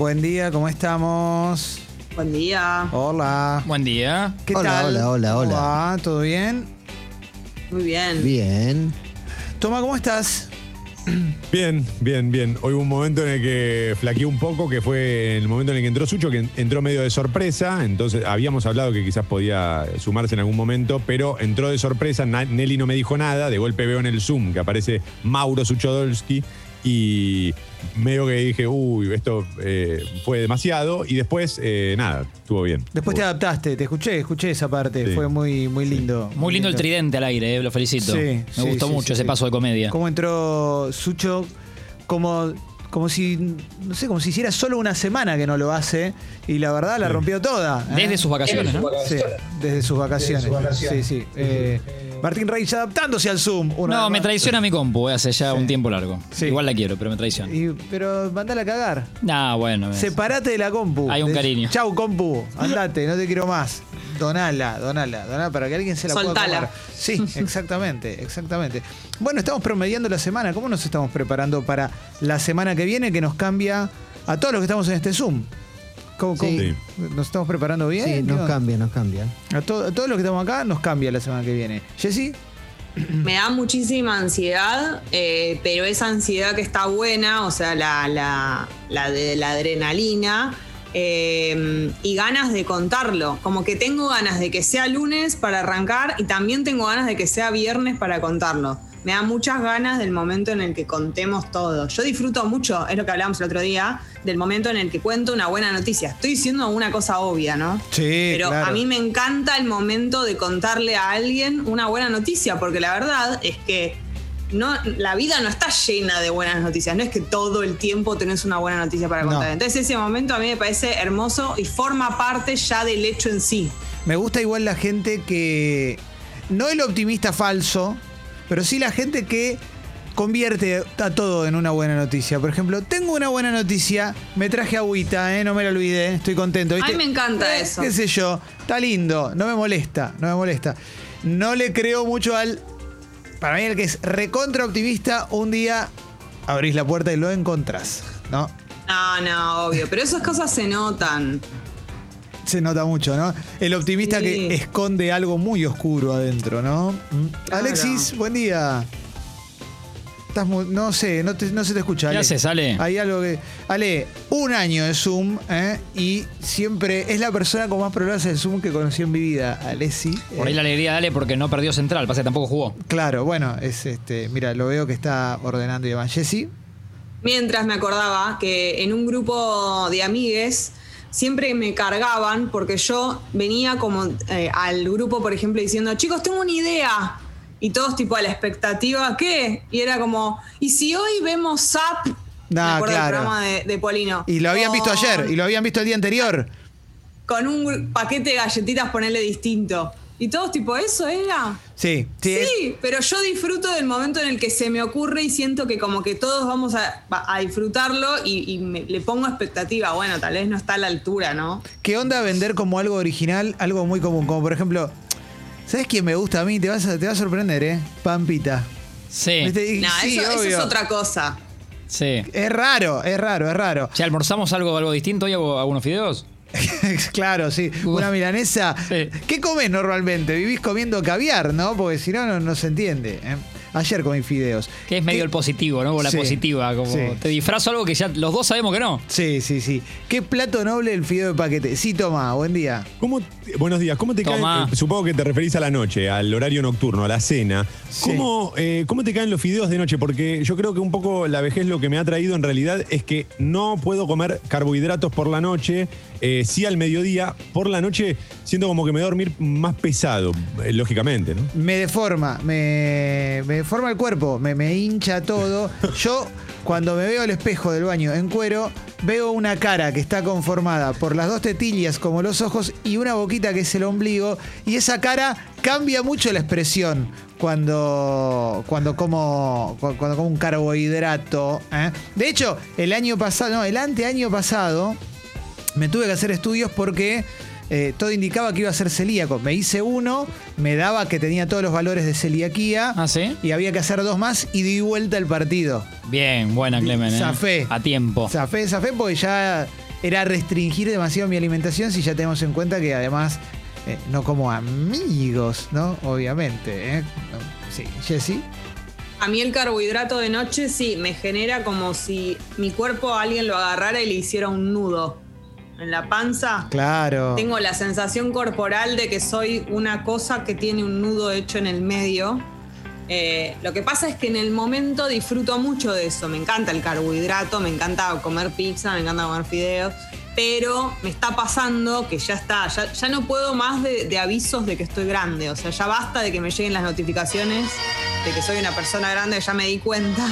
Buen día, ¿cómo estamos? Buen día. Hola. Buen día. ¿Qué Hola, tal? hola, hola, ¿Cómo hola. va? ¿Todo bien? Muy bien. Bien. Toma, ¿cómo estás? Bien, bien, bien. Hoy hubo un momento en el que flaqueé un poco, que fue el momento en el que entró Sucho, que entró medio de sorpresa. Entonces, habíamos hablado que quizás podía sumarse en algún momento, pero entró de sorpresa. Na- Nelly no me dijo nada. De golpe veo en el Zoom que aparece Mauro Suchodolski y medio que dije, uy, esto eh, fue demasiado. Y después, eh, nada, estuvo bien. Después te adaptaste, te escuché, escuché esa parte, Sí. fue muy, muy lindo. Muy lindo el tridente al aire, eh, lo felicito. Sí, Me sí, gustó sí, mucho sí, ese sí. paso de comedia. ¿Cómo entró Sucho? Como, como si, no sé, como si hiciera solo una semana que no lo hace y la verdad la Sí. rompió toda. ¿eh? Desde sus vacaciones, ¿no? Sí, desde sus vacaciones. Sí, sí. Eh, Martín Reis adaptándose al Zoom. una No, vez me más. traiciona mi compu eh, hace ya un tiempo largo. Sí. Igual la quiero, pero me traiciona. Y- pero mandala a cagar. Nah, bueno. es- Separate de la compu. Hay un De- cariño. Chau, compu. Andate, no te quiero más. Donala, donala, donala para que alguien se la pueda Soltala. comer. Sí, exactamente, exactamente. Bueno, estamos promediando la semana. ¿Cómo nos estamos preparando para la semana que viene que nos cambia a todos los que estamos en este Zoom? ¿Cómo, cómo- Sí. ¿Nos estamos preparando bien? Sí, ¿Qué nos cambia, nos cambia. A, to- a todos los que estamos acá nos cambia la semana que viene. Jessy, Me da muchísima ansiedad, eh, pero esa ansiedad que está buena, o sea, la, la, la de la adrenalina eh, y ganas de contarlo. Como que tengo ganas de que sea lunes para arrancar y también tengo ganas de que sea viernes para contarlo. Me da muchas ganas del momento en el que contemos todo. Yo disfruto mucho, es lo que hablábamos el otro día, del momento en el que cuento una buena noticia. Estoy diciendo una cosa obvia, ¿no? Sí, Pero claro. a mí me encanta el momento de contarle a alguien una buena noticia, porque la verdad es que no, la vida no está llena de buenas noticias, no es que todo el tiempo tenés una buena noticia para No. contar. Entonces ese momento a mí me parece hermoso y forma parte ya del hecho en sí. me gusta igual la gente que. No el optimista falso, pero sí la gente que convierte a todo en una buena noticia. Por ejemplo, tengo una buena noticia, me traje agüita, ¿eh? no me la olvidé, estoy contento. ¿viste? A mí me encanta Eh, eso. ¿Qué sé yo? Está lindo, no me molesta, no me molesta. No le creo mucho al. Para mí, el que es recontra optimista, un día abrís la puerta y lo encontrás, ¿no? No, no, obvio, pero esas cosas se notan. Se nota mucho, ¿no? El optimista Sí. que esconde algo muy oscuro adentro, ¿no? Mm. Claro. Alexis, buen día. Estás muy- no sé, no, te- no se te escucha. ¿Qué Ale. haces, Ale? Hay algo que. Ale, un año de Zoom, ¿eh? Y siempre es la persona con más problemas de Zoom que conocí en mi vida, Alessi. Por ahí la alegría dale porque no perdió central, pasa que tampoco jugó. Claro, bueno, es este. Mira, lo veo que está ordenando y demás. Jessy. Mientras me acordaba que en un grupo de amigues siempre me cargaban porque yo venía como eh, al grupo, por ejemplo, diciendo, chicos, tengo una idea. Y todos tipo a la expectativa, ¿qué? Y era como, ¿y si hoy vemos Zap? me Ah, del programa de, de Polino. Y lo habían visto ayer, y lo habían visto el día anterior. Con un paquete de galletitas ponerle distinto. Y todos tipo, ¿eso era? Sí, sí. Sí, pero yo disfruto del momento en el que se me ocurre y siento que como que todos vamos a, a disfrutarlo y, y me- le pongo expectativa. Bueno, tal vez no está a la altura, ¿no? ¿Qué onda vender como algo original, algo muy común? Como por ejemplo, ¿sabes quién me gusta a mí? Te vas a, te va a sorprender, ¿eh? Pampita. Sí, ¿Viste? Y No, sí, eso, eso es otra cosa. sí. Es raro, es raro, es raro. Si almorzamos algo, algo distinto hoy hago algunos fideos. claro, sí. Una milanesa. Sí. ¿Qué comes normalmente? Vivís comiendo caviar, ¿no? Porque si no, no, no se entiende. ¿eh? Ayer comí fideos. Que es medio ¿Qué- el positivo, ¿no? O la Sí, positiva. Como sí. te disfrazo algo que ya los dos sabemos que no. Sí, sí, sí. ¿Qué plato noble el fideo de paquete? Sí, toma, buen día. ¿Cómo buenos días, ¿cómo te Tomá. caen? eh, supongo que te referís a la noche, al horario nocturno, a la cena. Sí. ¿Cómo, eh, ¿Cómo te caen los fideos de noche? Porque yo creo que un poco la vejez lo que me ha traído en realidad es que no puedo comer carbohidratos por la noche, eh, sí al mediodía. Por la noche siento como que me voy a dormir más pesado, eh, lógicamente, ¿no? Me deforma, me, me deforma el cuerpo, me, me hincha todo. Yo, cuando me veo al espejo del baño en cuero, veo una cara que está conformada por las dos tetillas como los ojos y una boquita que es el ombligo. Y esa cara cambia mucho la expresión cuando, cuando, como, cu- cuando como un carbohidrato. ¿eh? De hecho, el año pasado, no, el anteaño pasado, me tuve que hacer estudios porque eh, todo indicaba que iba a ser celíaco. Me hice uno, me daba que tenía todos los valores de celiaquía. ¿Ah, sí? Y había que hacer dos más y di vuelta el partido. Bien, buena, Clemen. ¿eh? Zafé. A tiempo. Zafé, zafé porque ya era restringir demasiado mi alimentación si ya tenemos en cuenta que además eh, no como amigos, ¿no? Obviamente. ¿eh? Sí, Jessy. A mí el carbohidrato de noche sí me genera como si mi cuerpo alguien lo agarrara y le hiciera un nudo en la panza. Claro. Tengo la sensación corporal de que soy una cosa que tiene un nudo hecho en el medio. Eh, lo que pasa es que en el momento disfruto mucho de eso. Me encanta el carbohidrato, me encanta comer pizza, me encanta comer fideos. Pero me está pasando que ya está, ya, ya no puedo más de, de avisos de que estoy grande. O sea, ya basta de que me lleguen las notificaciones de que soy una persona grande, ya me di cuenta.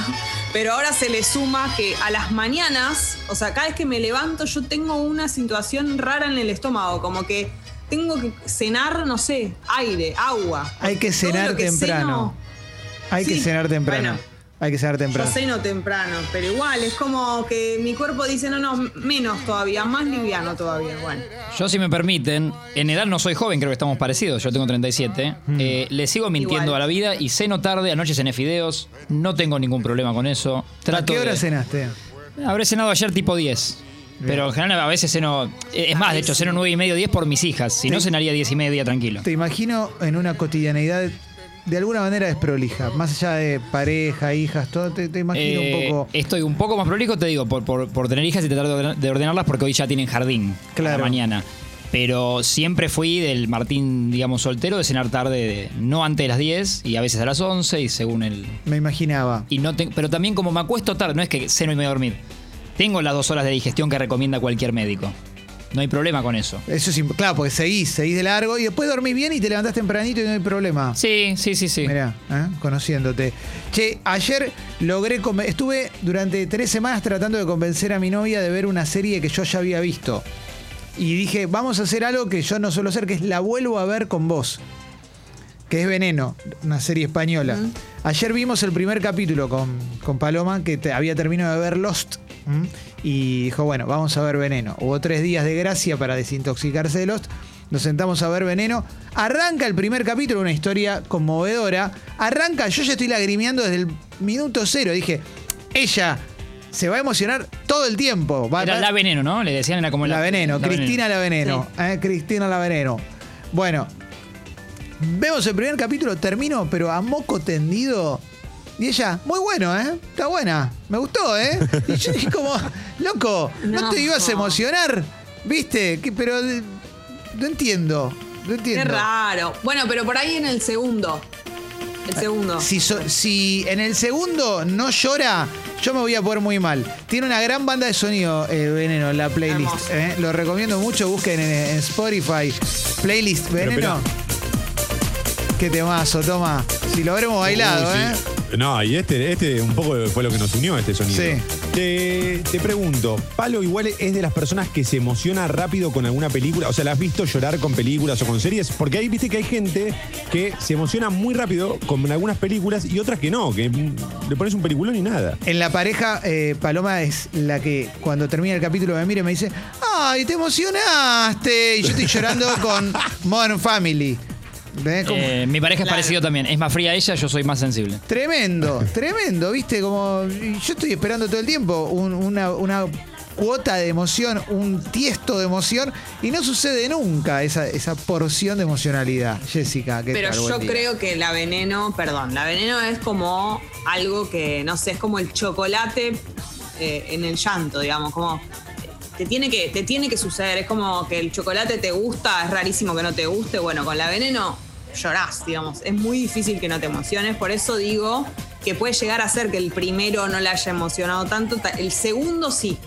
Pero ahora se le suma que a las mañanas, o sea, cada vez que me levanto, yo tengo una situación rara en el estómago, como que tengo que cenar, no sé, aire, agua. Hay que cenar que temprano. Hay que cenar temprano. bueno. Hay que cenar Yo temprano. ceno temprano, pero igual es como que mi cuerpo dice, no, no, menos todavía, más liviano todavía. Bueno, Yo, si me permiten, en edad no soy joven, creo que estamos parecidos. Yo tengo 37. Eh, le sigo mintiendo Igual. a la vida y ceno tarde, anoche cené fideos. No tengo ningún problema con eso. ¿A qué hora de- cenaste? Habré cenado ayer tipo 10. Pero en general a veces ceno. Es más, de hecho, ceno 9 y medio, 10 por mis hijas. Si no, cenaría 10 y media tranquilo. Te imagino en una cotidianeidad de alguna manera desprolija. Más allá de pareja, hijas, todo, te, te imagino Eh, un poco. Estoy un poco más prolijo, te digo, por, por- por tener hijas y tratar de ordenar- de ordenarlas porque hoy ya tienen jardín a Claro. la mañana. Pero siempre fui del Martín, digamos, soltero, de cenar tarde, de- no antes de las 10 y a veces a las 11 y según el... Me imaginaba. Y no te- pero también como me acuesto tarde, no es que ceno y me voy a dormir. Tengo las dos horas de digestión que recomienda cualquier médico. No hay problema con eso. Eso es claro, porque seguís, seguís de largo y después dormís bien y te levantás tempranito y no hay problema. Sí, sí, sí, sí. Mirá, ¿eh? conociéndote. Che, ayer logré. Estuve durante tres semanas tratando de convencer a mi novia de ver una serie que yo ya había visto. Y dije, vamos a hacer algo que yo no suelo hacer, que es la vuelvo a ver con vos. Que es Veneno, una serie española. Ayer vimos el primer capítulo con, con Paloma, que te- había terminado de ver Lost. Y dijo, bueno, vamos a ver Veneno. Hubo tres días de gracia para desintoxicarse de Lost. Nos sentamos a ver Veneno. Arranca el primer capítulo, una historia conmovedora. Arranca, yo ya estoy lagrimeando desde el minuto cero. Dije, ella se va a emocionar todo el tiempo. Va- Era la veneno, ¿no? Le decían era como la la, Veneno, Cristina La Veneno. eh, Cristina La Veneno. Bueno, vemos el primer capítulo, termino, pero a moco tendido. Y ella, muy bueno, ¿eh? Está buena. Me gustó, ¿eh? Y yo dije como, loco, ¿no, No. te ibas a emocionar? ¿Viste? Que- pero eh, no entiendo. No entiendo. qué raro. Bueno, pero por ahí en el segundo. El segundo. Si, so- si en el segundo no llora, yo me voy a poner muy mal. Tiene una gran banda de sonido, eh, Veneno, en la playlist. Eh. Lo recomiendo mucho. Busquen en, en Spotify. Playlist Pero, Veneno. Qué temazo, toma. Si lo habremos bailado, Uy, ¿eh? No, y este, este un poco fue lo que nos unió este sonido. Sí. Te, te pregunto, Palo igual es de las personas que se emociona rápido con alguna película. O sea, ¿la has visto llorar con películas o con series? Porque ahí viste que hay gente que se emociona muy rápido con algunas películas y otras que no, que le pones un peliculón y nada. En la pareja, eh, Paloma es la que cuando termina el capítulo me mira y me dice, ¡ay, te emocionaste! Y yo estoy llorando con Modern Family. Eh, mi pareja es parecido también. Es más fría ella, yo soy más sensible. Tremendo, tremendo, viste, como yo estoy esperando todo el tiempo un- una, una cuota de emoción, un tiesto de emoción, y no sucede nunca esa, esa porción de emocionalidad. Jessica, ¿qué Pero tal? Buen yo día. creo que la veneno, perdón, la veneno es como algo que, no sé, es como el chocolate eh, en el llanto, digamos, como te tiene, que, te tiene que suceder, es como que el chocolate te gusta, es rarísimo que no te guste, bueno, con la veneno llorás, digamos, es muy difícil que no te emociones, por eso digo que puede llegar a ser que el primero no le haya emocionado tanto, ta- el segundo sí,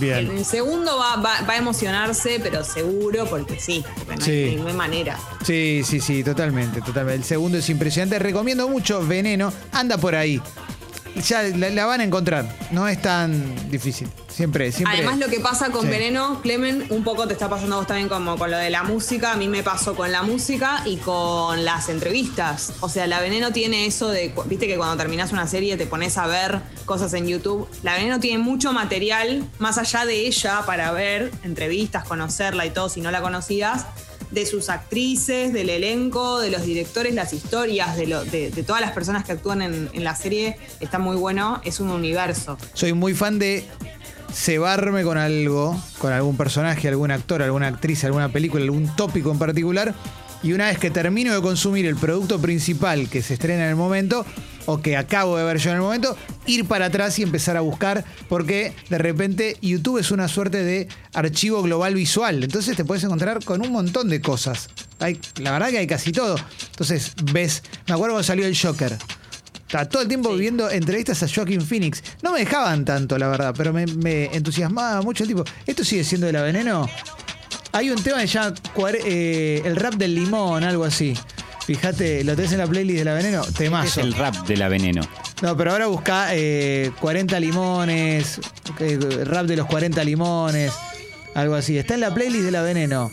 Bien. el segundo va, va- va a emocionarse, pero seguro, porque sí, porque no, Sí. hay, no hay manera. Sí, sí, sí, totalmente, totalmente. El segundo es impresionante. Recomiendo mucho Veneno. Anda por ahí. Ya la, la van a encontrar. No es tan difícil. Siempre, siempre. Además, lo que pasa con Sí. Veneno, Clemen, un poco te está pasando a vos también como con lo de la música. A mí me pasó con la música y con las entrevistas. O sea, la Veneno tiene eso de, viste que cuando terminás una serie te pones a ver cosas en YouTube. La Veneno tiene mucho material más allá de ella para ver entrevistas, conocerla y todo si no la conocías. De sus actrices, del elenco, de los directores, las historias, de, todas las personas que actúan en, en la serie. Está muy bueno, es un universo. Soy muy fan de cebarme con algo, con algún personaje, algún actor, alguna actriz, alguna película, algún tópico en particular. Y una vez que termino de consumir el producto principal que se estrena en el momento, o que acabo de ver yo en el momento, ir para atrás y empezar a buscar, porque de repente YouTube es una suerte de archivo global visual. Entonces te puedes encontrar con un montón de cosas. Hay, la verdad que hay casi todo. Entonces ves, me acuerdo cuando salió el Joker. Estaba todo el tiempo viendo entrevistas a Joaquin Phoenix. No me dejaban tanto, la verdad, pero me, me entusiasmaba mucho el tipo. ¿Esto sigue siendo de la veneno? Hay un tema que se llama cuare- eh, el rap del limón, algo así. Fíjate, lo tenés en la playlist de la veneno, Es temazo. el rap de la veneno. No, pero ahora busca eh, 40 limones, eh, rap de los 40 limones, algo así. Está en la playlist de la veneno.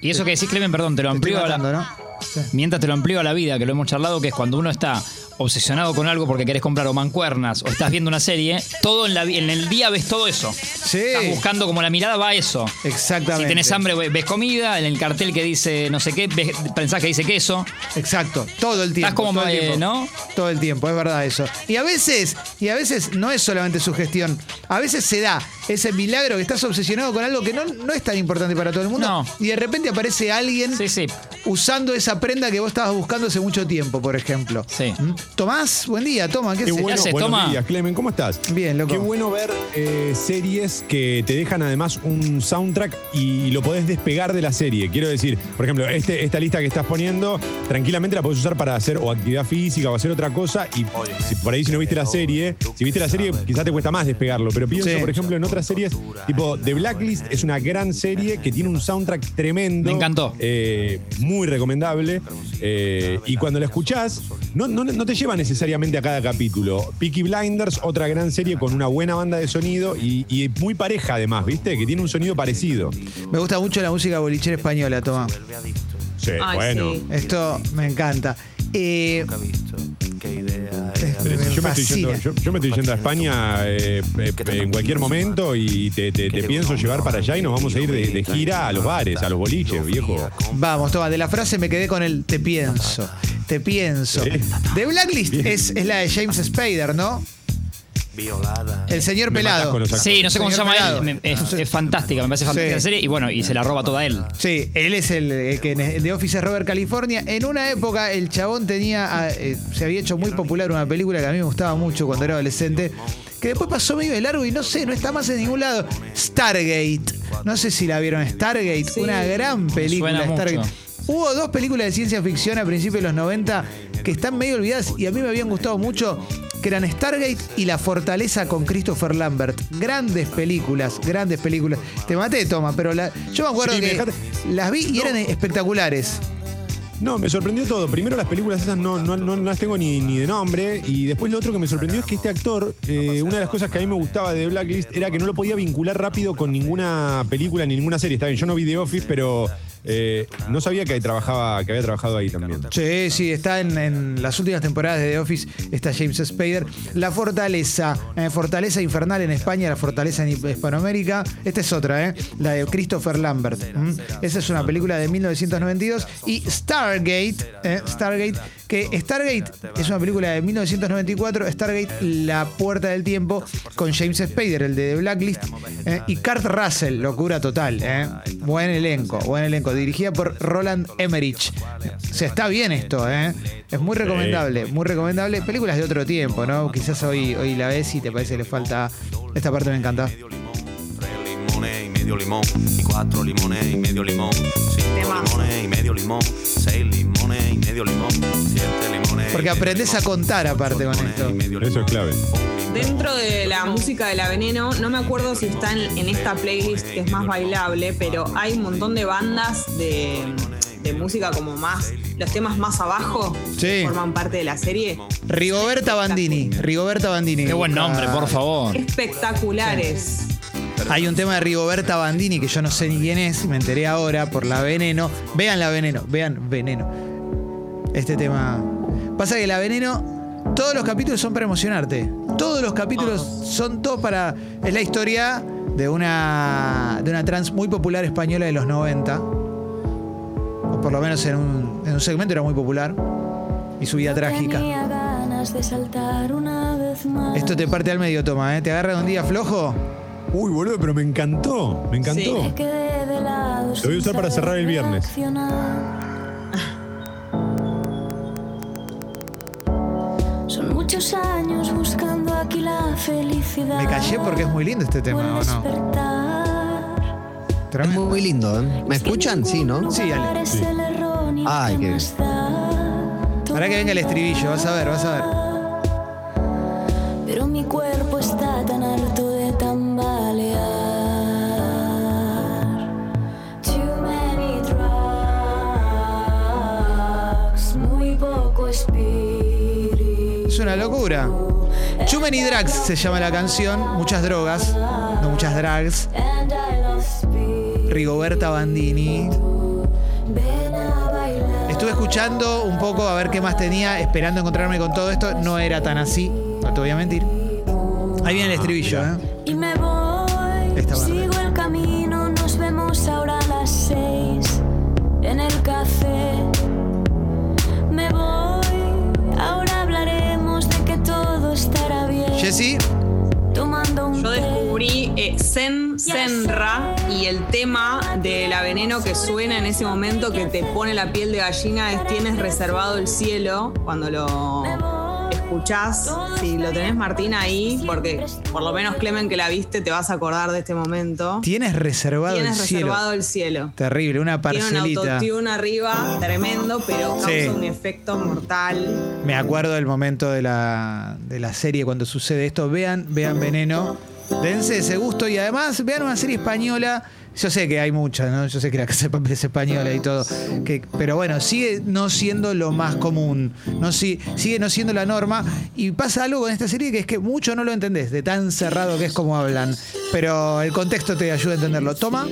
Y eso que decís, Clemen, perdón, te lo amplío a la, ¿no? Sí. mientras te lo amplío a la vida, que lo hemos charlado, que es cuando uno está obsesionado con algo porque querés comprar o mancuernas o estás viendo una serie, todo en, la, en el día ves todo eso. Sí. Estás buscando como la mirada va a eso. Exactamente. Si tenés hambre, ve- ves comida, en el cartel que dice no sé qué, ves, pensás que dice queso. Exacto, todo el tiempo. Estás como, todo el eh, tiempo. ¿no? Todo el tiempo, es verdad eso. Y a veces, y a veces no es solamente su gestión, a veces se da ese milagro que estás obsesionado con algo que no, no es tan importante para todo el mundo. No. Y de repente aparece alguien Sí, sí. usando esa prenda que vos estabas buscando hace mucho tiempo, por ejemplo. Sí. ¿Mm? Tomás, buen día, toma, ¿qué, Qué haces? bueno, haces, buenos Toma? días, Clemen, ¿cómo estás? Bien, loco. Qué bueno ver eh, series que te dejan además un soundtrack y lo podés despegar de la serie. Quiero decir, por ejemplo, este, esta lista que estás poniendo, tranquilamente la podés usar para hacer o actividad física o hacer otra cosa. Y si, por ahí si no viste la serie, si viste la serie quizás te cuesta más despegarlo. Pero pienso, Sí. por ejemplo, en otras series, tipo The Blacklist es una gran serie que tiene un soundtrack tremendo. Me encantó. eh, muy recomendable. eh, y cuando la escuchás, no, no, no te lleva necesariamente a cada capítulo. Peaky Blinders, otra gran serie con una buena banda de sonido y, y muy pareja además, ¿viste? Que tiene un sonido parecido. Me gusta mucho la música bolichera española, toma. Sí, Ay, bueno. sí. Esto me encanta. Eh, Me yo, me estoy yendo, yo- yo me estoy yendo a España eh, eh, en cualquier momento y te, te- te pienso llevar para allá y nos vamos a ir de, de gira a los bares, a los boliches, viejo. Vamos, toma, de la frase me quedé con el te pienso. Te pienso. Sí. The Blacklist es, es la de James Spader, ¿no? El señor Me pelado. con los Sí, no sé cómo se Señor llama Pelado. él. me- Es, es fantástica, me parece fantástica Sí. la serie. Y bueno, y se la roba toda él. Sí, él es el, el que en The Office es Robert California. En una época el chabón tenía, ah, eh, se había hecho muy popular una película que a mí me gustaba mucho cuando era adolescente, que después pasó medio de largo y no sé, no está más en ningún lado. Stargate. No sé si la vieron, Stargate, Sí. una gran película. Suena mucho. Stargate. Hubo dos películas de ciencia ficción a principios de los 90 que están medio olvidadas y a mí me habían gustado mucho, que eran Stargate y La Fortaleza con Christopher Lambert. Grandes películas, grandes películas. Te maté, Toma, pero la- yo me acuerdo Sí, que las vi y eran espectaculares. No, me sorprendió todo. Primero las películas esas no, no, no las tengo ni, ni de nombre. Y después lo otro que me sorprendió es que este actor, eh, una de las cosas que a mí me gustaba de Blacklist era que no lo podía vincular rápido con ninguna película ni ninguna serie. Está bien, yo no vi The Office, pero eh, no sabía que, trabajaba, que había trabajado ahí también. Sí, sí, está en, las últimas temporadas de The Office, está James Spader. La Fortaleza, eh, Fortaleza Infernal en España, la Fortaleza en Hispanoamérica. Esta es otra, ¿eh? La de Christopher Lambert. Esa es una película de 1992. Y Stargate, ¿eh? Stargate, que Stargate es una película de 1994. Stargate, La Puerta del Tiempo, con James Spader, el de The Blacklist. ¿eh? Y Kurt Russell, locura total. ¿eh? Buen elenco, buen elenco. Dirigida por Roland Emmerich. O sea, está bien esto, ¿eh? Es muy recomendable, muy recomendable. Películas de otro tiempo, ¿no? Quizás hoy, hoy la ves y te parece que le falta. Esta parte me encanta. Tres limones y medio limón, y cuatro limones y medio limón, cinco limones y medio limón, seis limones y medio limón, siete limones. y Porque aprendes limón, a contar aparte con esto. Eso es clave. Dentro de la música de la Veneno, no me acuerdo si está en, en esta playlist que es más bailable, pero hay un montón de bandas de, de música como más, los temas más abajo Sí. forman parte de la serie. Rigoberta Bandini. Rigoberta Bandini. Qué buen Busca- nombre, por favor. Espectaculares. Hay un tema de Rigoberta Bandini que yo no sé ni quién es, me enteré ahora por la Veneno. Vean la Veneno, vean Veneno. Este tema. Pasa que la Veneno, todos los capítulos son para emocionarte. Todos los capítulos son todos para. Es la historia de una, de una trans muy popular española de los 90. O por lo menos en un, en un segmento era muy popular. Y su vida trágica. Tenía ganas de saltar una vez más. Esto te parte al medio, toma, ¿eh? Te agarra un día flojo Uy, boludo, pero me encantó. Me encantó. Sí. Lo voy a usar para cerrar el viernes. Son muchos años buscando aquí la felicidad. Me callé porque es muy lindo este tema, ¿o no? Despertar. Es Tremendo. muy lindo, ¿eh? ¿Me escuchan? Sí, ¿no? Sí, Ale. Ni Ay, qué-. Ahora que venga el estribillo, vas a ver, vas a ver. Pero mi cuerpo está tan harto de tambalear. Too many drugs, muy poco espíritu. Es una locura. Too Many Drugs se llama la canción. Muchas drogas, no muchas drags. Rigoberta Bandini. Estuve escuchando un poco a ver qué más tenía, esperando encontrarme con todo esto. No era tan así, no te voy a mentir. Ahí viene el estribillo, ¿eh? Y Esta parte. Jessy, Yo descubrí eh, Zen Senra y el tema de la veneno que suena en ese momento que te pone la piel de gallina es Tienes reservado el cielo cuando lo escuchás. Si lo tenés Martín ahí, porque por lo menos Clemen que la viste te vas a acordar de este momento. tienes reservado Tienes el cielo. reservado el cielo. Terrible, una Tiene un parcelita. autotune arriba tremendo, pero causa Sí. un efecto mortal. Me acuerdo del momento de la, de la serie cuando sucede esto. Vean, vean Veneno. Dense ese gusto y además vean una serie española. Yo sé que hay muchas, ¿no? Yo sé que la Casa de es española y todo. Que, pero bueno, sigue no siendo lo más común. No, si- sigue no siendo la norma. Y pasa algo con esta serie que es que mucho no lo entendés, de tan cerrado que es como hablan. Pero el contexto te ayuda a entenderlo. Toma.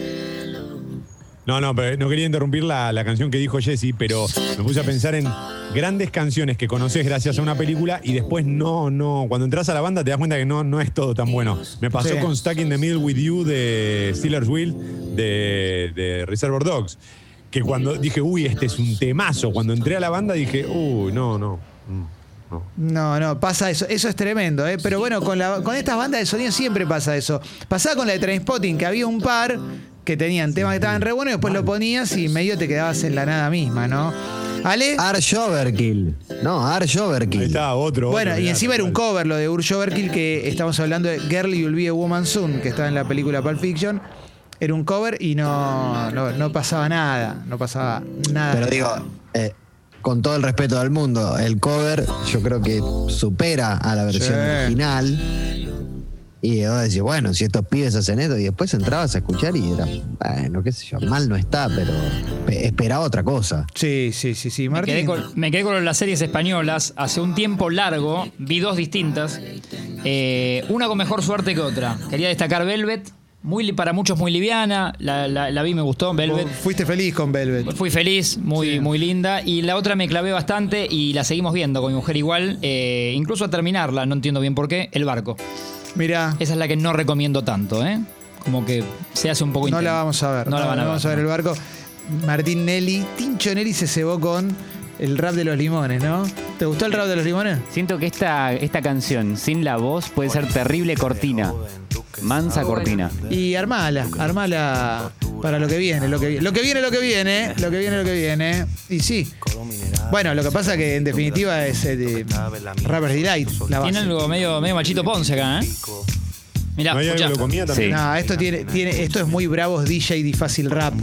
No, no, pero no quería interrumpir la, la canción que dijo Jesse, pero me puse a pensar en grandes canciones que conoces gracias a una película y después no, no. Cuando entras a la banda te das cuenta que no, no es todo tan bueno. Me pasó Sí. con Stuck in the Middle with You de Steelers Wheel de, de Reservoir Dogs. Que cuando dije, uy, este es un temazo. Cuando entré a la banda dije, uy, no, no. mm, no. No, no, pasa eso. Eso es tremendo, ¿eh? Pero bueno, con, la, con estas bandas de sonido siempre pasa eso. Pasaba con la de Trainspotting, que había un par que tenían temas que estaban re buenos y después lo ponías y medio te quedabas en la nada misma, ¿no? Ale. Arch Overkill. No, Arch Ahí Overkill. está, otro. Bueno, otro, y mirá, encima era un cover, lo de Urge Overkill, que estamos hablando de Girl You'll Be a Woman Soon, que estaba en la película Pulp Fiction. Era un cover y no, no, no pasaba nada. No pasaba nada. Pero digo, eh, con todo el respeto del mundo, el cover yo creo que supera a la versión Sí. original. Y vos decís, bueno, si estos pibes hacen esto, y después entrabas a escuchar y era, bueno, qué sé yo, mal no está, pero pe- esperaba otra cosa. Sí, sí, sí, sí. Me quedé, Martín. con, me quedé con las series españolas. Hace un tiempo largo vi dos distintas. Eh, una con mejor suerte que otra. Quería destacar Velvet. Muy, para muchos muy liviana. La, la- la vi, me gustó. Velvet. Fuiste feliz con Velvet. Fui feliz, muy, muy linda. Y la otra me clavé bastante y la seguimos viendo con mi mujer igual. eh, incluso a terminarla, no entiendo bien por qué, El Barco. Mirá. Esa es la que no recomiendo tanto, ¿eh? Como que se hace un poco No intenso. la vamos a ver. No, la van a ver. vamos a ver el barco. Martín Nelly. Tincho Nelly se cebó con el rap de los limones, ¿no? ¿Te gustó el rap de los limones? Siento que esta, esta canción sin la voz puede ser terrible cortina. Mansa cortina. Y armala, armala para lo que viene, lo que viene. Lo que viene, lo que viene, lo que viene, lo que viene. Y sí. Bueno, lo que pasa que en definitiva es eh, de Rapper's Delight, la Tiene algo medio, medio machito Ponce acá, ¿eh? Mirá, ¿No hay algo escuchá. que lo comía también? Sí. No, esto tiene, tiene, esto es muy bravos DJ y fácil rap.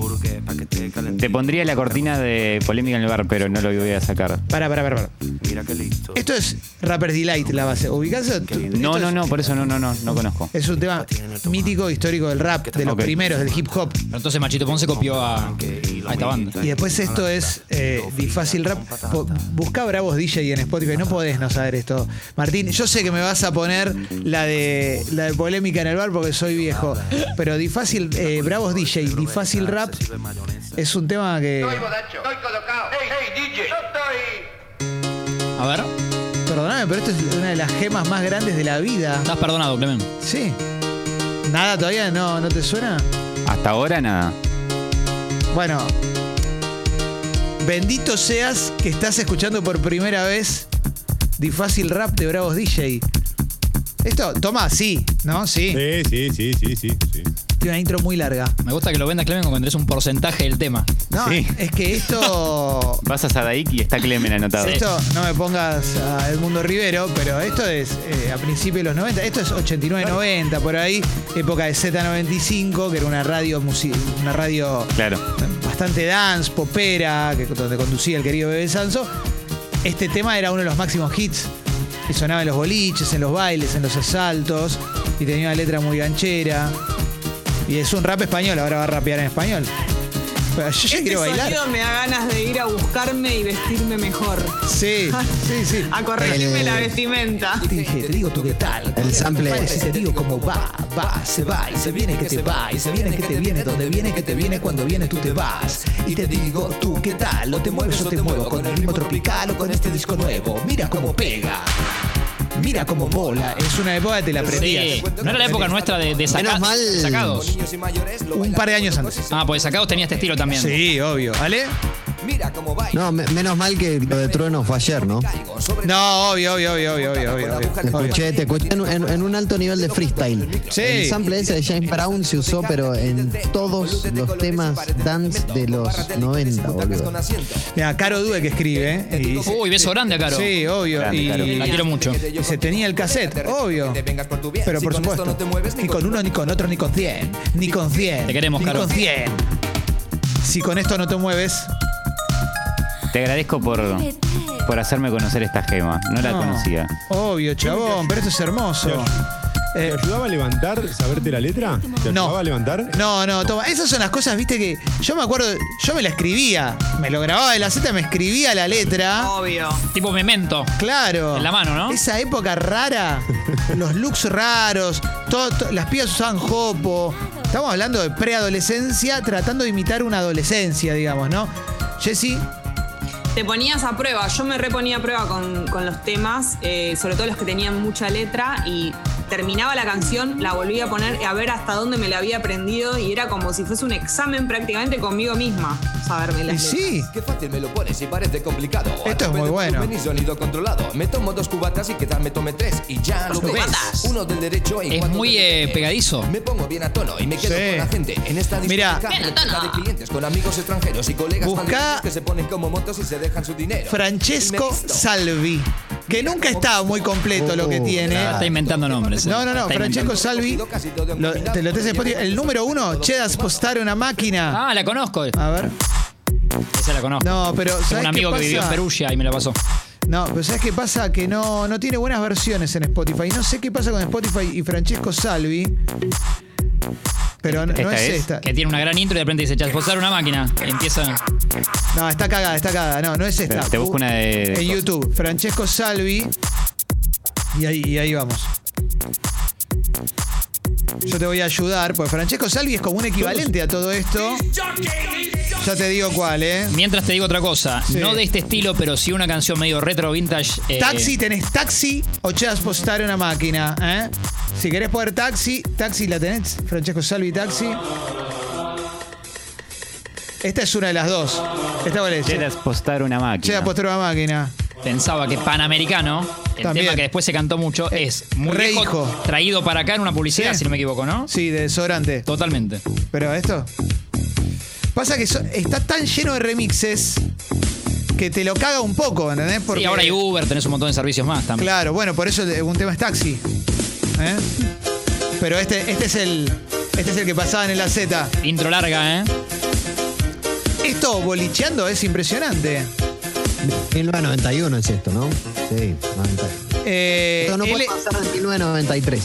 Te pondría la cortina de polémica en el bar, pero no lo voy a sacar. Para, para, para, para. Esto es Rapper's Delight, la base. ¿Ubicás? No, no, no, por eso no, no, no, no conozco. Es un tema mítico, histórico del rap, de los primeros, del hip hop. Pero entonces Machito Ponce copió a, a esta banda. Y después esto es eh, difícil rap. Busca Bravos DJ en Spotify. No podés no saber esto. Martín, yo sé que me vas a poner la de la de polémica en el bar porque soy viejo. Pero difícil, eh, Bravos DJ, difícil rap es un tema que. A ver, Perdóname, pero esto es una de las gemas más grandes de la vida. estás perdonado, Clemen. Sí. Nada todavía no, ¿no te suena? Hasta ahora nada. Bueno, bendito seas que estás escuchando por primera vez Difácil Rap de Bravos DJ. Esto, toma, sí, ¿no? Sí. Sí, sí, sí, sí, sí. sí. Tiene una intro muy larga. Me gusta que lo vendas, Clemen, cuando tenés un porcentaje del tema. No, Sí. es que esto. Vas a Sadaik y está Clemen anotado. Esto, no me pongas a Edmundo Rivero, pero esto es eh, a principios de los 90. Esto es 89-90, por ahí. Época de Z95, que era una radio, musi- una radio Claro. bastante dance, popera, que, donde conducía el querido Bebé Sanso. Este tema era uno de los máximos hits. Y sonaba en los boliches, en los bailes, en los asaltos. Y tenía una letra muy ganchera. Y es un rap español, ahora va a rapear en español. Yo ya Este quiero bailar. sonido me da ganas de ir a buscarme y vestirme mejor. Sí, sí, sí. A corregirme Eh, la vestimenta. Te dije, te digo tú qué tal. El sample. Si te digo cómo va, va, se va, y se viene que te va, y se viene que te viene, donde viene que te viene, cuando viene tú te vas. Y te digo tú qué tal, o te mueves o te muevo, con el ritmo tropical o con este disco nuevo. Mira cómo pega. Mira cómo mola. Es una época que te la aprendías. Sí. No era la época nuestra de, de saca- Menos mal. sacados. Un par de años antes. Ah, pues sacados tenía este estilo también. Sí, obvio. ¿Vale? No, me- menos mal que lo de Trueno fue ayer, ¿no? No, obvio, obvio, obvio, obvio, obvio, obvio, obvio. Te escuché, te escuché en, en- en un alto nivel de freestyle. Sí. El sample ese de James Brown se usó, pero en todos los temas dance de los 90, boludo. Mira, Caro Due que escribe. ¿eh? Y dice- Uy, beso grande a Caro. Sí, obvio. Grande, y Caro. La quiero mucho. y se tenía el cassette, obvio. Pero por supuesto. Ni con uno, ni con otro, ni con cien. Ni con cien. Te queremos, ni Caro. con cien. Si con esto no te mueves. Te agradezco por, por hacerme conocer esta gema. No la no. conocía. Obvio, chabón, pero esto es hermoso. ¿Te Eh, ayudaba a levantar, saberte la letra? ¿Te No. ayudaba a levantar? no, no, toma. Esas son las cosas, viste, que yo me acuerdo, yo me la escribía. Me lo grababa de la Z, me escribía la letra. Obvio. Tipo memento. Claro. En la mano, ¿no? Esa época rara, los looks raros, todo- to- las pibas usaban jopo. Estamos hablando de preadolescencia, tratando de imitar una adolescencia, digamos, ¿no? Jessy, Te ponías a prueba. Yo me reponía a prueba con, con los temas, eh, sobre todo los que tenían mucha letra, y terminaba la canción, la volvía a poner a ver hasta dónde me la había aprendido, y era como si fuese un examen prácticamente conmigo misma, saberme las sí, Qué fácil me lo pones y parece complicado. Esto es muy bueno. Mi sonido controlado. Me tomo dos cubatas y quizás me tome tres y ya lo ves. cubatas. Uno del derecho y Es muy eh, pegadizo. Me pongo bien a tono y me quedo Sí. con la gente en esta Mira. discoteca Bien a tono. repleta de clientes con amigos extranjeros y colegas Busca- familiares que se ponen como motos y se dejan su dinero. Francesco. Salvi, que nunca está muy completo lo que Oh, tiene. Está inventando nombres. eh. No, no, no, Está Francesco inventando. Salvi, lo- te lo tenés en Spotify. El número uno, Chedas Postare una máquina. Ah, la conozco. A ver. Esa la conozco. No, pero Tengo ¿sabes un amigo qué que vivió en pasa? Perugia y me la pasó. No, pero ¿sabes qué pasa? Que no, no tiene buenas versiones en Spotify. No sé qué pasa con Spotify y Francesco Salvi. Pero no, no ¿Esta es es? esta. Que tiene una gran intro y de repente dice, posar una máquina. Y empieza. No, está cagada, está cagada. No, no es esta. Te busco una de- En YouTube. Francesco Salvi. Y ahí, y ahí vamos. Yo te voy a ayudar, porque Francesco Salvi es como un equivalente a todo esto. Ya te digo cuál, ¿eh? Mientras te digo otra cosa, Sí. no de este estilo, pero sí una canción medio retro vintage. eh, Taxi, tenés taxi o chedas postar una máquina, ¿eh? Si querés poner taxi, taxi la tenés, Francesco Salvi taxi. Esta es una de las dos. Esta cuál es? Quieras postar una máquina. Postar una máquina. Pensaba que Panamericano, el También. tema que después se cantó mucho, es muy Re viejo, hijo. traído para acá en una publicidad, Sí. si no me equivoco, ¿no? Sí, de desodorante. Totalmente. Pero esto. Pasa que so- está tan lleno de remixes que te lo caga un poco, ¿entendés? Y ahora hay Uber, tenés un montón de servicios más también. Claro, bueno, por eso un tema es taxi. ¿Eh? Pero este, este es el. Este es el que pasaba en la Z. Intro larga, ¿eh? Esto bolicheando es impresionante. 1991 es esto, ¿no? Sí, 90. Eh, Esto no él, puede pasar de 1993.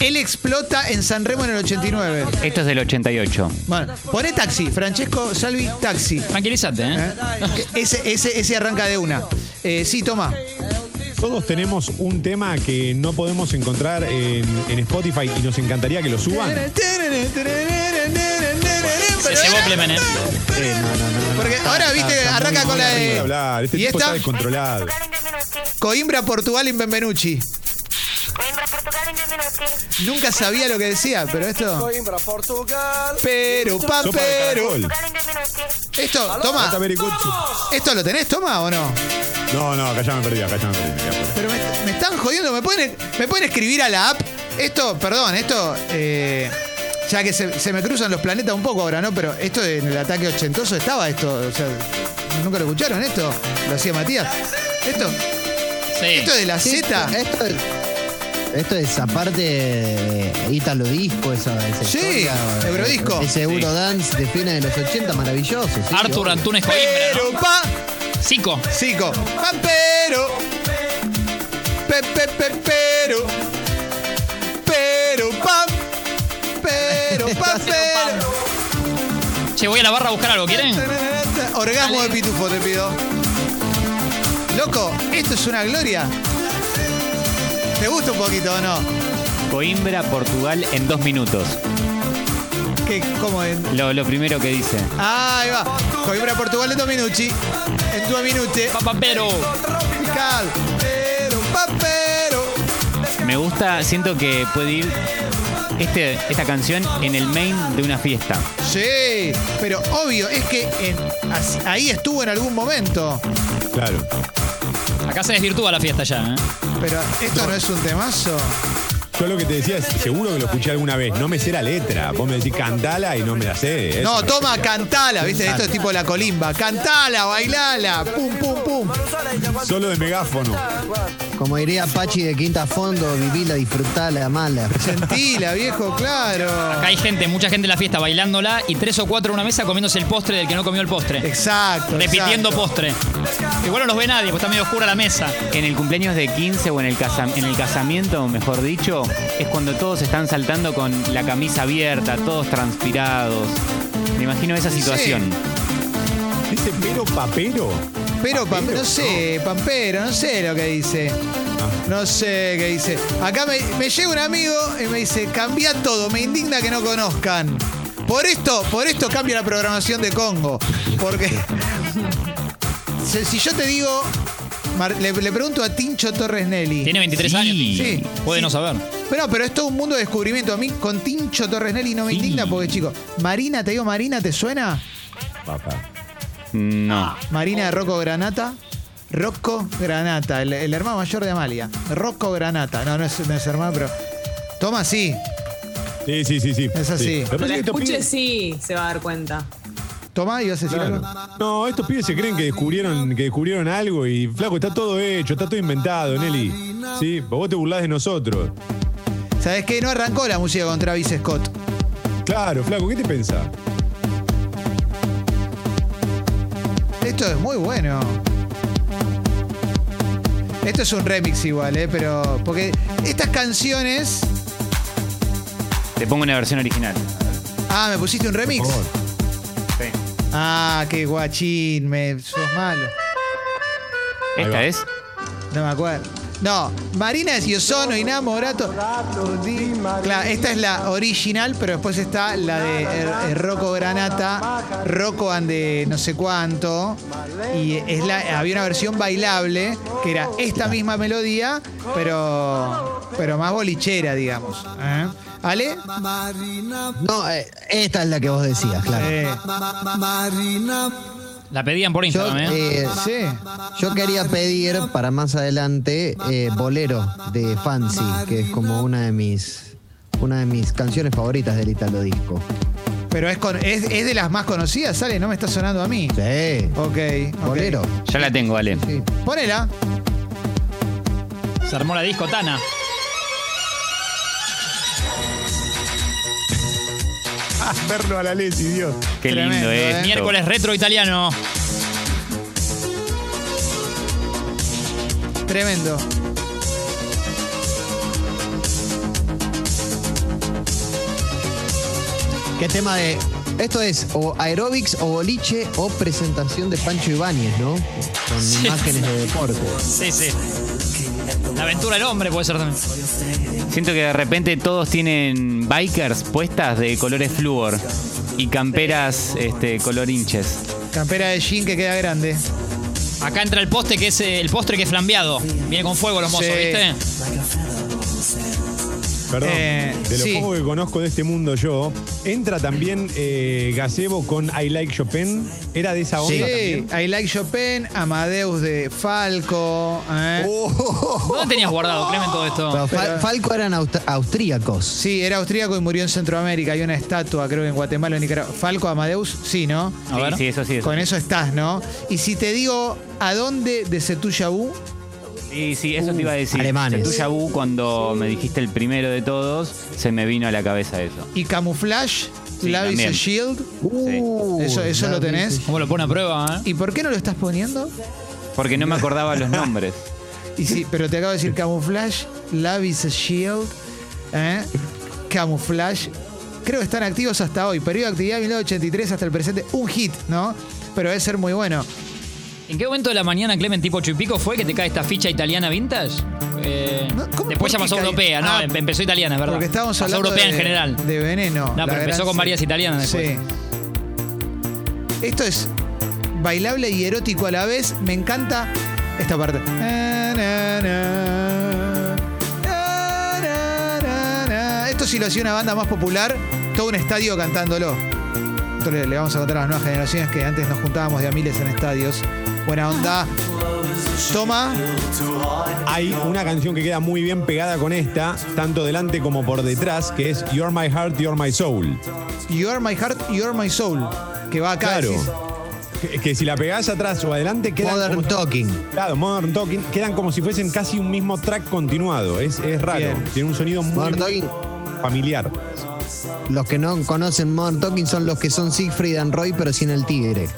él explota en San Remo en el 89. Esto es del 88. Bueno, poné taxi, Francesco Salvi, taxi. Tranquilízate, ¿eh? ¿eh? Ese, ese, ese arranca de una. Eh, sí, toma. Todos tenemos un tema que no podemos encontrar en, en Spotify y nos encantaría que lo suban. Se llevó Clemen, ¿eh? No, no, no, no. Porque ahora, viste, Está arranca muy con la de hablar. Este ¿Y tipo está descontrolado. Coimbra, Portugal, en Benvenucci. Nunca sabía lo que decía, pero esto. Pero, pa, Sopa de pero. caracol. Esto, toma. ¿Esto lo tenés, toma o no? No, no, acá ya me perdí, acá ya me perdí. me quedé afuera. Pero me, me están jodiendo, ¿me pueden, me pueden escribir a la app. Esto, perdón, esto. eh, ya que se, se me cruzan los planetas un poco ahora, ¿no? Pero esto de- en el ataque ochentoso estaba esto. O sea, ¿nunca lo escucharon esto? Lo hacía Matías. Esto, Sí. esto de la Sí, Z. Esto es, esto es aparte de Ítalo Disco, esa, esa Sí, historia, Eurodisco. Ese Eurodance de fines de los 80, maravilloso. sí, Arthur obvio. Antunes Coimbra, Pero ¿no? pa, Cico. Cico, pampero. Pe, pe, pe, pero. Pero pam. Pero pam, pero. Che, voy a la barra a buscar algo, ¿quieren? Orgasmo de pitufo te pido. Loco, esto es una gloria. ¿Te gusta un poquito o no? Coimbra, Portugal en dos minutos. ¿Qué, ¿Cómo en- Lo, lo primero que dice. Ahí va. Coimbra Portugal en dos minuti. En due minute. Papapero. Tropical. Pero papero. Me gusta, siento que puede ir este, esta canción en el main de una fiesta. Sí, pero obvio, es que en- así- ahí estuvo en algún momento. Claro. Acá se desvirtúa la fiesta ya, ¿eh? Pero esto no es un temazo. Yo lo que te decía es, seguro que lo escuché alguna vez. No me sé la letra. Vos me decís cantala y no me la sé. No, toma, cantala, ¿viste? Esto es tipo la colimba. Cantala, bailala, pum, pum, pum. Solo de megáfono. Como diría Pachi de Quinta Fondo, vivila, disfrutala, amala. Sentila, viejo, claro. Acá hay gente, mucha gente en la fiesta bailándola y tres o cuatro en una mesa comiéndose el postre del que no comió el postre. Exacto. Repitiendo exacto. postre. Igual no los ve nadie, pues está medio oscura la mesa. En el cumpleaños de 15 o en el, casa- en el casamiento, mejor dicho, es cuando todos están saltando con la camisa abierta, todos transpirados. Me imagino esa Sí. situación. Dice pero papero. Pero, pam- no sé, Pampero, no sé lo que dice. No sé qué dice. Acá me, me llega un amigo y me dice, cambia todo, me indigna que no conozcan. Por esto, por esto cambia la programación de Congo. Porque si, si yo te digo, Mar- le, le pregunto a Tincho Torres Nelly. Tiene 23 Sí. años. Sí. Puede no saber. Pero, pero es todo un mundo de descubrimiento. A mí con Tincho Torres Nelly no me Sí. indigna porque, chico, Marina, te digo, Marina, ¿te suena? Papá. No. Marina de Rocco Granata. Rocco Granata, el, el hermano mayor de Amalia. Rocco Granata. No, no es, no es hermano, pero. Toma, sí. Sí, sí, sí, sí. Es así. Sí. Lo que Cuando pasa la es que estos escuche, pibes- sí, se va a dar cuenta. Toma, y vas a decir Claro. algo. No, estos pibes se creen que descubrieron, que descubrieron algo y flaco, está todo hecho, está todo inventado, Nelly. Sí, vos te burlás de nosotros. ¿Sabes qué? No arrancó la música con Travis Scott. Claro, flaco, ¿qué te pensás? Esto es muy bueno. Esto es un remix igual, ¿eh? Pero. Porque estas canciones. Te pongo una versión original. Ah, ¿me pusiste un remix? Ah, qué guachín, me sos malo. ¿Esta es? No me acuerdo. No, Marina es Io sono innamorato. Claro, esta es la original, pero después está la de eh, eh, Rocco Granata, Rocco and de no sé cuánto. Y es la, había una versión bailable que era esta misma melodía, pero, pero más bolichera, digamos. ¿eh? ¿Ale? No, eh, esta es la que vos decías, claro. Eh, La pedían por Yo, Instagram, ¿eh? eh, sí. yo quería pedir para más adelante eh, Bolero de Fancy, que es como una de mis una de mis canciones favoritas del Italo Disco. Pero es, con- es, es de las más conocidas, ¿sale? No me está sonando a mí. Sí. Ok. ok. Bolero. Ya la tengo, Ale. Sí. Ponela. Se armó la disco Tana. verlo a la Leti, Dios. Qué Tremendo, lindo ¿eh? esto. Miércoles retro italiano. Tremendo. ¿Qué tema de.? Esto es o aeróbics o boliche o presentación de Pancho Ibáñez, ¿no? Con Sí. imágenes de deporte. Sí, sí. La aventura del hombre puede ser también. Siento que de repente todos tienen bikers puestas de colores flúor y camperas este, color hinches. Campera de jean que queda grande. Acá entra el poste que es eh, el postre que es flambeado. Viene con fuego los mozos, Sí. ¿viste? Perdón. Eh, de lo sí. poco que conozco de este mundo yo, entra también eh, Gazebo con I Like Chopin. ¿Era de esa onda Sí, también? I Like Chopin, Amadeus de Falco. ¿eh? Oh. ¿Dónde tenías guardado, Clemen, todo esto? Pero Fal- Pero- Falco eran aust- austríacos. Sí, era austríaco y murió en Centroamérica. Hay una estatua, creo que en Guatemala o Nicaragua. Falco Amadeus, sí, ¿no? A ver. Sí, sí, eso sí. Eso. Con eso estás, ¿no? Y si te digo, ¿a dónde de Setuyabú? Sí, sí, eso te iba a decir. Alemanes. Tu Vu, cuando me dijiste el primero de todos, se me vino a la cabeza eso. Y Camouflage, Sí, Love is a también. Shield. Uh, Eso- eso lo tenés. ¿Cómo lo pone a prueba, eh? ¿Y por qué no lo estás poniendo? Porque no me acordaba los nombres. Y sí, pero te acabo de decir Camouflage, Love is a Shield, ¿eh? Camouflage. Creo que están activos hasta hoy. Periodo de actividad 1983 hasta el presente. Un hit, ¿no? Pero debe ser muy bueno. ¿En qué momento de la mañana, Clemen, tipo ocho y pico, fue que te cae esta ficha italiana vintage? Eh, No, ¿cómo? después ya ¿Por qué pasó cae? europea, ¿no? Ah, Em- empezó italiana, es verdad. Porque estábamos Pasó hablando europea de, en general. de veneno. No, pero empezó con varias italianas después. Sí. Esto es bailable y erótico a la vez. Me encanta esta parte. Na, na, na. Esto si lo hacía una banda más popular, todo un estadio cantándolo. Esto le, le vamos a contar a las nuevas generaciones que antes nos juntábamos de a miles en estadios. Buena onda. Toma. Hay una canción que queda muy bien pegada con esta, tanto delante como por detrás, que es You're My Heart, You're My Soul. You are my heart, you are my soul. Que va acá. Claro. decís. Que, que si la pegás atrás o adelante quedan Modern como- Talking. Claro, Modern Talking, quedan como si fuesen casi un mismo track continuado. Es, es raro. Bien. Tiene un sonido muy familiar. Los que no conocen Modern Talking son los que son Siegfried and Roy, pero sin el tigre.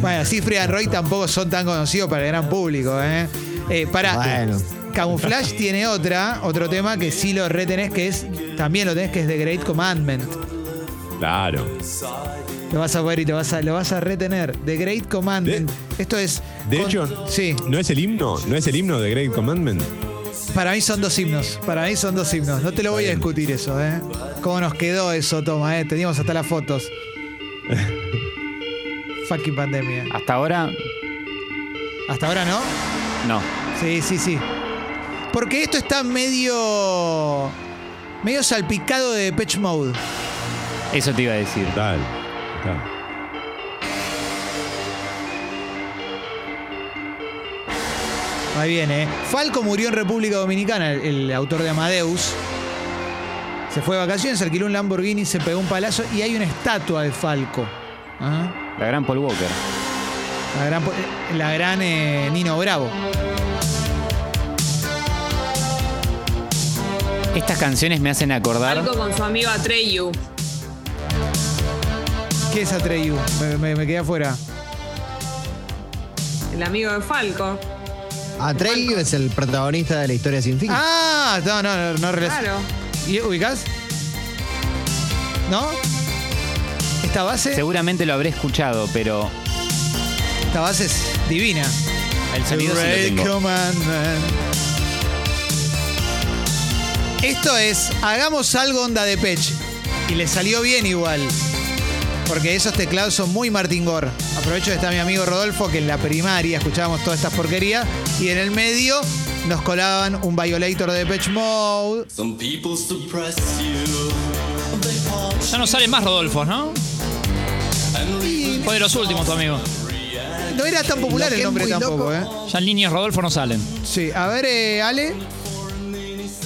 Bueno, Siegfried and Roy tampoco son tan conocidos para el gran público, ¿eh? Eh, para, Bueno. Camouflage tiene otra, otro tema que sí lo retenés, que es, también lo tenés, que es The Great Commandment. Claro. Lo vas a ver y te vas a, lo vas a retener. The Great Commandment. Esto es. De con- hecho, Sí, ¿no es el himno? ¿No es el himno de Great Commandment? para mí son dos himnos. Para mí son dos himnos. No te lo voy a discutir eso, ¿eh? ¿Cómo nos quedó eso, toma, eh? Teníamos hasta las fotos. Fucking pandemia. Hasta ahora, Hasta ahora no. no. Sí, sí, sí. Porque esto está medio. medio salpicado de Patch Mode. Eso te iba a decir. Total. Ahí viene, ¿eh? Falco murió en República Dominicana, el, el autor de Amadeus. Se fue de vacaciones, alquiló un Lamborghini, se pegó un palazo y hay una estatua de Falco. ¿Ah? La gran Paul Walker. La gran, la gran, eh, Nino Bravo. Estas canciones me hacen acordar. Algo con su amigo Atreyu. ¿Qué es Atreyu? Me, me- me quedé afuera. El amigo de Falco. Atreyu es el protagonista de la historia sin fin. Ah, no, no, no, no Claro. ¿Y ubicás? ¿No? Esta base, Seguramente lo habré escuchado, pero esta base es divina. el sonido sí lo tengo. Esto es, hagamos algo onda de Pech. Y le salió bien igual. Porque esos teclados son muy Martin Gore. Aprovecho que está mi amigo Rodolfo, que en la primaria escuchábamos todas estas porquerías. Y en el medio nos colaban un Violator de Pech Mode. Ya no salen más Rodolfos, ¿no? Fue de los últimos, tu amigo. No era tan popular Lo que el es nombre muy tampoco, loco- ¿eh? Ya niños Rodolfo no salen. Sí, a ver, eh, Ale.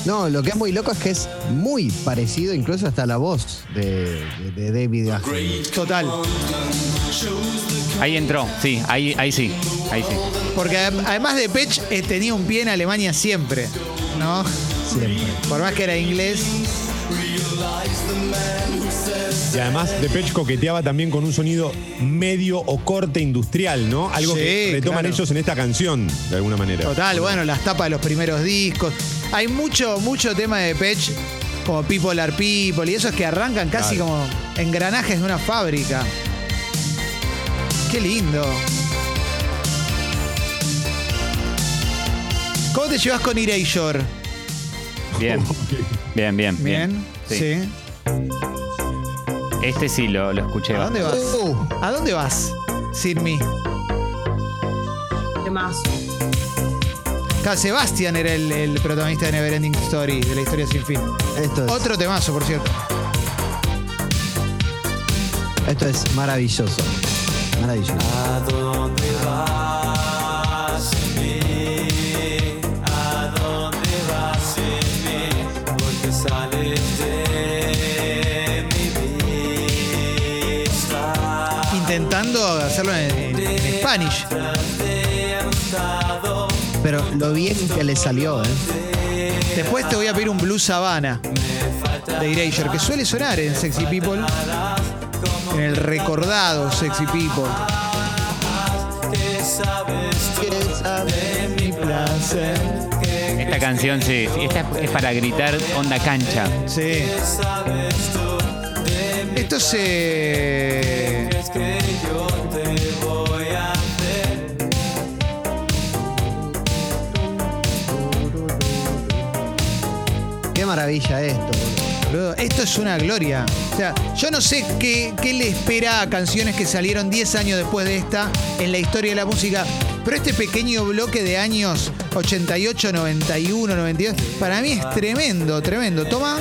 No, lo que es muy loco es que es muy parecido, incluso hasta la voz de, de- de David. Total. Ahí entró, sí, ahí, ahí sí, ahí sí. Porque adem- además de Pech eh, tenía un pie en Alemania siempre, ¿no? Siempre. Por más que era inglés. Y además Depeche coqueteaba también con un sonido medio o corte industrial, ¿no? Algo Sí, que retoman claro. ellos en esta canción, de alguna manera. Total, bueno, las tapas de los primeros discos. Hay mucho, mucho tema de Pech, como People Are People, y esos que arrancan casi Claro. como engranajes de una fábrica. Qué lindo. ¿Cómo te llevas con Erasure? Bien, bien, bien. Bien. Sí. Sí. Este sí lo, lo escuché. ¿A dónde vas? Uh, ¿A dónde vas? Sin mí. ¿Qué más? Sebastian era el, el protagonista de Neverending Story, de la historia sin fin. Esto es, Otro temazo, por cierto. esto es maravilloso. Maravilloso. ¿A dónde vas lo bien que le salió, ¿eh? Después te voy a pedir un Blues Habana de Erasure, que suele sonar en Sexy People. En el recordado Sexy People. Esta canción, sí, sí, esta es para gritar onda cancha. Sí. Esto se. Maravilla esto. boludo. Esto es una gloria. O sea, yo no sé qué, qué le espera a canciones que salieron 10 años después de esta en la historia de la música. Pero este pequeño bloque de años 88, 91, 92, para mí es tremendo, tremendo. Toma.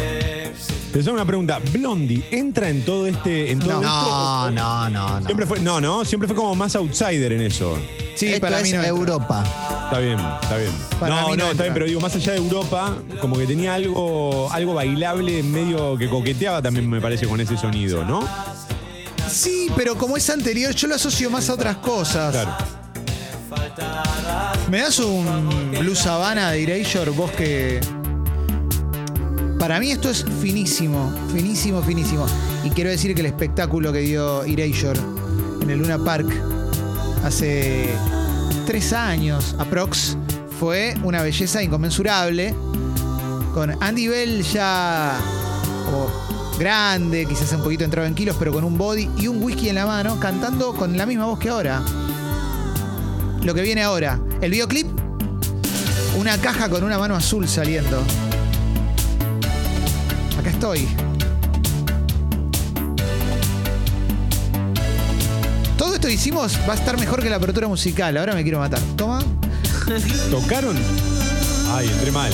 Te hago una pregunta. Blondie entra en todo este. En todo No, esto? no, no, no. Siempre fue, no, no, siempre fue como más outsider en eso. Sí, Esto para es mí no. Europa. Está bien, está bien. Para no, mí no no, está entra. bien, pero digo, más allá de Europa, como que tenía algo, algo bailable, medio que coqueteaba también, me parece, con ese sonido, ¿no? Sí, pero como es anterior, yo lo asocio más a otras cosas. Claro. ¿Me das un Blues Habana de Erasure, vos que... Para mí esto es finísimo, finísimo, finísimo. Y quiero decir que el espectáculo que dio Erasure en el Luna Park hace tres años, aprox, fue una belleza inconmensurable. Con Andy Bell ya grande, quizás un poquito entrado en kilos, pero con un body y un whisky en la mano, cantando con la misma voz que ahora. Lo que viene ahora, el videoclip, una caja con una mano azul saliendo. Acá estoy. Todo esto que hicimos va a estar mejor que la apertura musical. Ahora me quiero matar. Toma. ¿Tocaron? Ay, entré mal.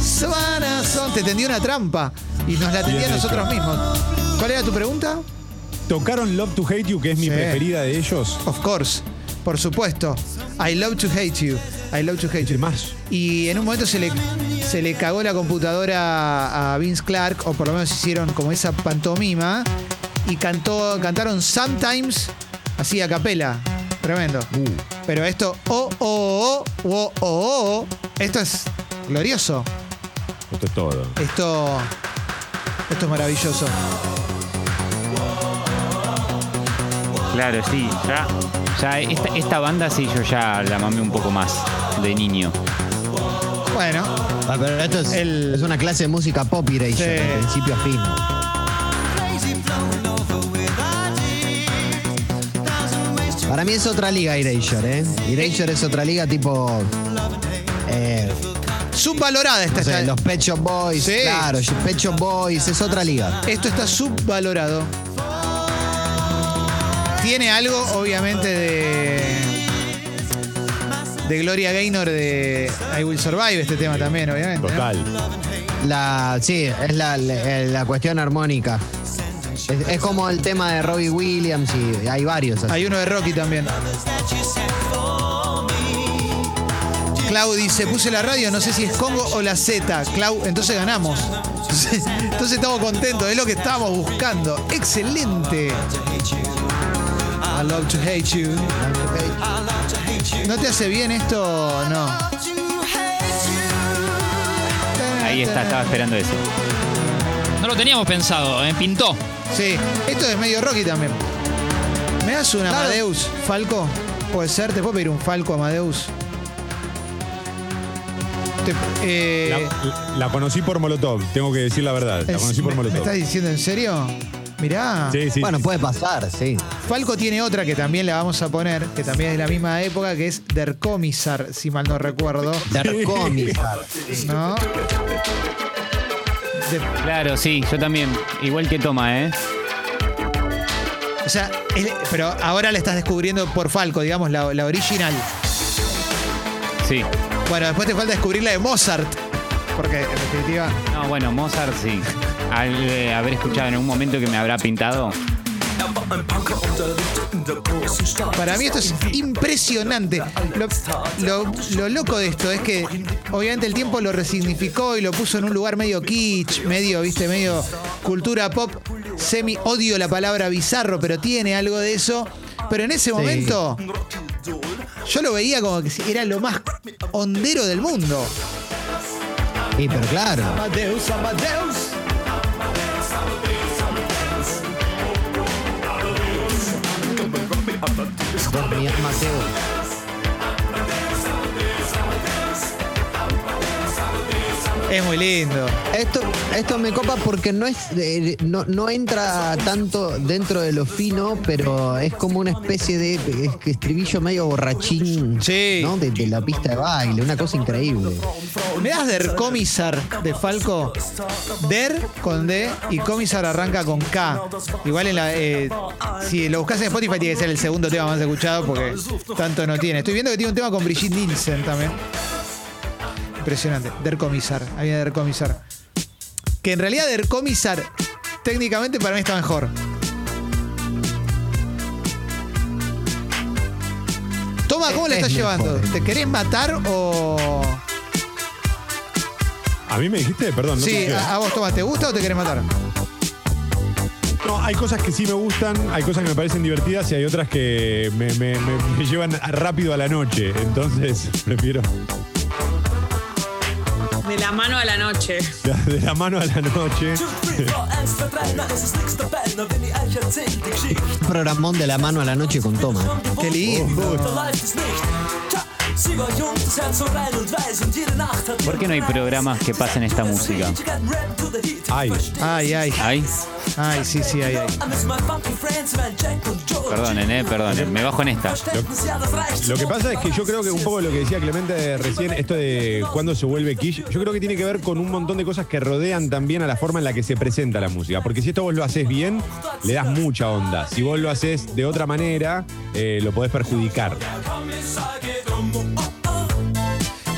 Savannah Son. Te tendió una trampa. Y nos la tendía Bien a nosotros mismos. ¿Cuál era tu pregunta? ¿Tocaron Love to Hate You, que es mi Sí. preferida de ellos? Of course. Por supuesto. I love to hate you. I love to hate you. Más. Y en un momento se le, se le cagó la computadora a Vince Clark, o por lo menos hicieron como esa pantomima, y cantó, cantaron Sometimes así a capela. Tremendo. Pero esto, oh, oh, oh, oh, oh, oh, oh, esto es glorioso. Esto es todo. Esto, esto es maravilloso. Claro, sí, ya, ya esta, esta banda sí yo ya la mamé un poco más de niño. Bueno, Ah, pero esto es, El- es una clase de música pop Erasure, Sí. de principio a fin. Para mí es otra liga Erasure, ¿eh? Erasure es otra liga tipo... Eh, subvalorada esta. no sé, esta- los Pet Shop Boys, Sí. claro, Pet Shop Boys, es otra liga. Esto está subvalorado. Tiene algo, obviamente, de. De Gloria Gaynor de I Will Survive, este tema también, obviamente. ¿no? Total. La, sí, es la, la- la cuestión armónica. Es, es como el tema de Robbie Williams y hay varios. así. Hay uno de Rocky también. Clau dice, puse la radio, no sé si es Congo o la Z. Clau, entonces ganamos. Entonces, entonces estamos contentos, es lo que estábamos buscando. Excelente. I love to hate you. ¿No te hace bien esto? No. Ahí está, estaba esperando eso. No lo teníamos pensado, ¿eh? pintó. Sí, esto es medio Rocky también. ¿Me das un Claro. Amadeus, Falco? Puede ser, te puedo pedir un Falco Amadeus. Te- eh, La, la conocí por Molotov, tengo que decir la verdad. La conocí por ¿me, me Molotov. estás diciendo en serio? Mirá, Sí, sí. bueno, sí. puede pasar, sí. Falco tiene otra que también la vamos a poner, que también es de la misma época, que es Der Kommissar, si mal no recuerdo. Der Kommissar. ¿No? De- Claro, sí, yo también. Igual que toma, ¿eh? o sea, es- pero ahora la estás descubriendo por Falco, digamos, la, la original. Sí. Bueno, después te falta descubrir la de Mozart. Porque en definitiva. No, bueno, Mozart sí. Al eh, haber escuchado en un momento que me habrá pintado. Para mí esto es impresionante. Lo, lo- lo loco de esto es que obviamente el tiempo lo resignificó y lo puso en un lugar medio kitsch, medio, viste, medio cultura pop. Semi odio la palabra bizarro, pero tiene algo de eso. Pero en ese momento yo lo veía como que era lo más hondero del mundo. Sí, pero claro. Amadeus, Amadeus. Don Mi- Mateo. Es muy lindo. Esto, esto me copa porque no es eh, no, no entra tanto dentro de lo fino, pero es como una especie de que estribillo medio borrachín Sí. ¿no? de, de la pista de baile, una cosa increíble. ¿Me das Der Comisar de Falco? Der con D y Comisar arranca con K. Igual en la, eh, si lo buscas en Spotify tiene que ser el segundo tema más escuchado porque tanto no tiene. Estoy viendo que tiene un tema con Brigitte Nielsen también. Impresionante. Der Comisar. Ahí viene Der Comisar. Que en realidad Der Comisar técnicamente para mí está mejor. Toma, ¿cómo le Es estás llevando? mejor. ¿Te querés matar o.? ¿A mí me dijiste? Perdón. no Sí, a, a vos, Toma, ¿te gusta o te querés matar? No, hay cosas que sí me gustan, hay cosas que me parecen divertidas y hay otras que me, me- me- me llevan rápido a la noche. Entonces, prefiero De la mano a la noche. de la mano a la noche. Programón de la mano a la noche con Toma. Qué lindo. ¿Por qué no hay programas que pasen esta música? Ay, Ay, ay. ¿Hay? Ay, sí, sí, ay, ay. Perdonen, eh, perdonen. Me bajo en esta. Lo que pasa es que yo creo que un poco lo que decía Clemente recién, esto de cuándo se vuelve quiche, yo creo que tiene que ver con un montón de cosas que rodean también a la forma en la que se presenta la música. Porque si esto vos lo haces bien, le das mucha onda. Si vos lo haces de otra manera, eh, lo podés perjudicar.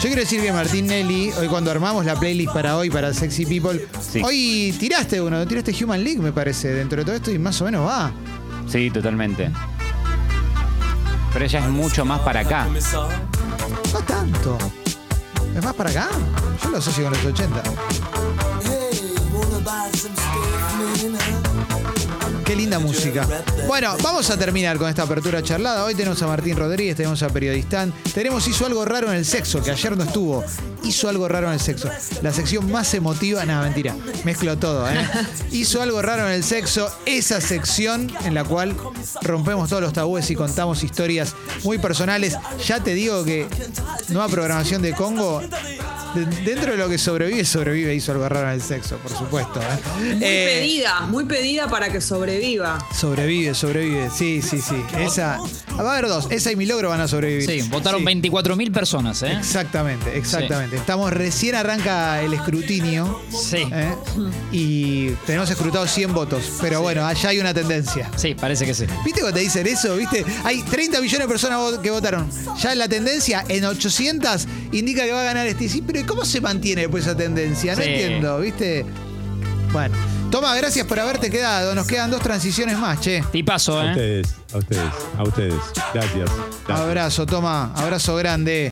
Yo quiero decir que Martín Nelly, hoy cuando armamos la playlist para hoy, para Sexy People, Sí. hoy tiraste uno, tiraste Human League, me parece, dentro de todo esto y más o menos va. Sí, totalmente. Pero ella es mucho más para acá. No tanto. ¿Es más para acá? Yo lo asocio con los 80. Qué linda música. Bueno, vamos a terminar con esta apertura charlada. Hoy tenemos a Martín Rodríguez, tenemos a Periodistán. Tenemos Hizo algo raro en el sexo, que ayer no estuvo. Hizo algo raro en el sexo. La sección más emotiva, nada, mentira. Mezclo todo, ¿eh? Hizo algo raro en el sexo. Esa sección en la cual rompemos todos los tabúes y contamos historias muy personales. Ya te digo que nueva programación de Congo. De- dentro de lo que sobrevive, sobrevive, hizo algo raro en el sexo, por supuesto. ¿eh? Muy Eh, pedida, muy pedida para que sobreviva. Sobrevive, sobrevive. Sí, sí, sí. Esa. Va a haber dos. Esa y mi logro van a sobrevivir. Sí, votaron Sí. 24.000 personas, ¿eh? Exactamente, exactamente. Estamos recién arranca el escrutinio. Sí. ¿eh? Y tenemos escrutados 100 votos. Pero bueno, allá hay una tendencia. Sí, parece que sí. ¿Viste cuando te dicen eso? ¿Viste? Hay 30 millones de personas que votaron. Ya la tendencia en 800 indica que va a ganar este. Sí, pero ¿y ¿cómo se mantiene después esa tendencia? No Sí. entiendo, ¿viste? Bueno. Toma, gracias por haberte quedado. Nos quedan dos transiciones más, che. Tipazo, A ¿eh? ustedes, a ustedes, a ustedes. Gracias. Gracias. Abrazo, toma. Abrazo grande.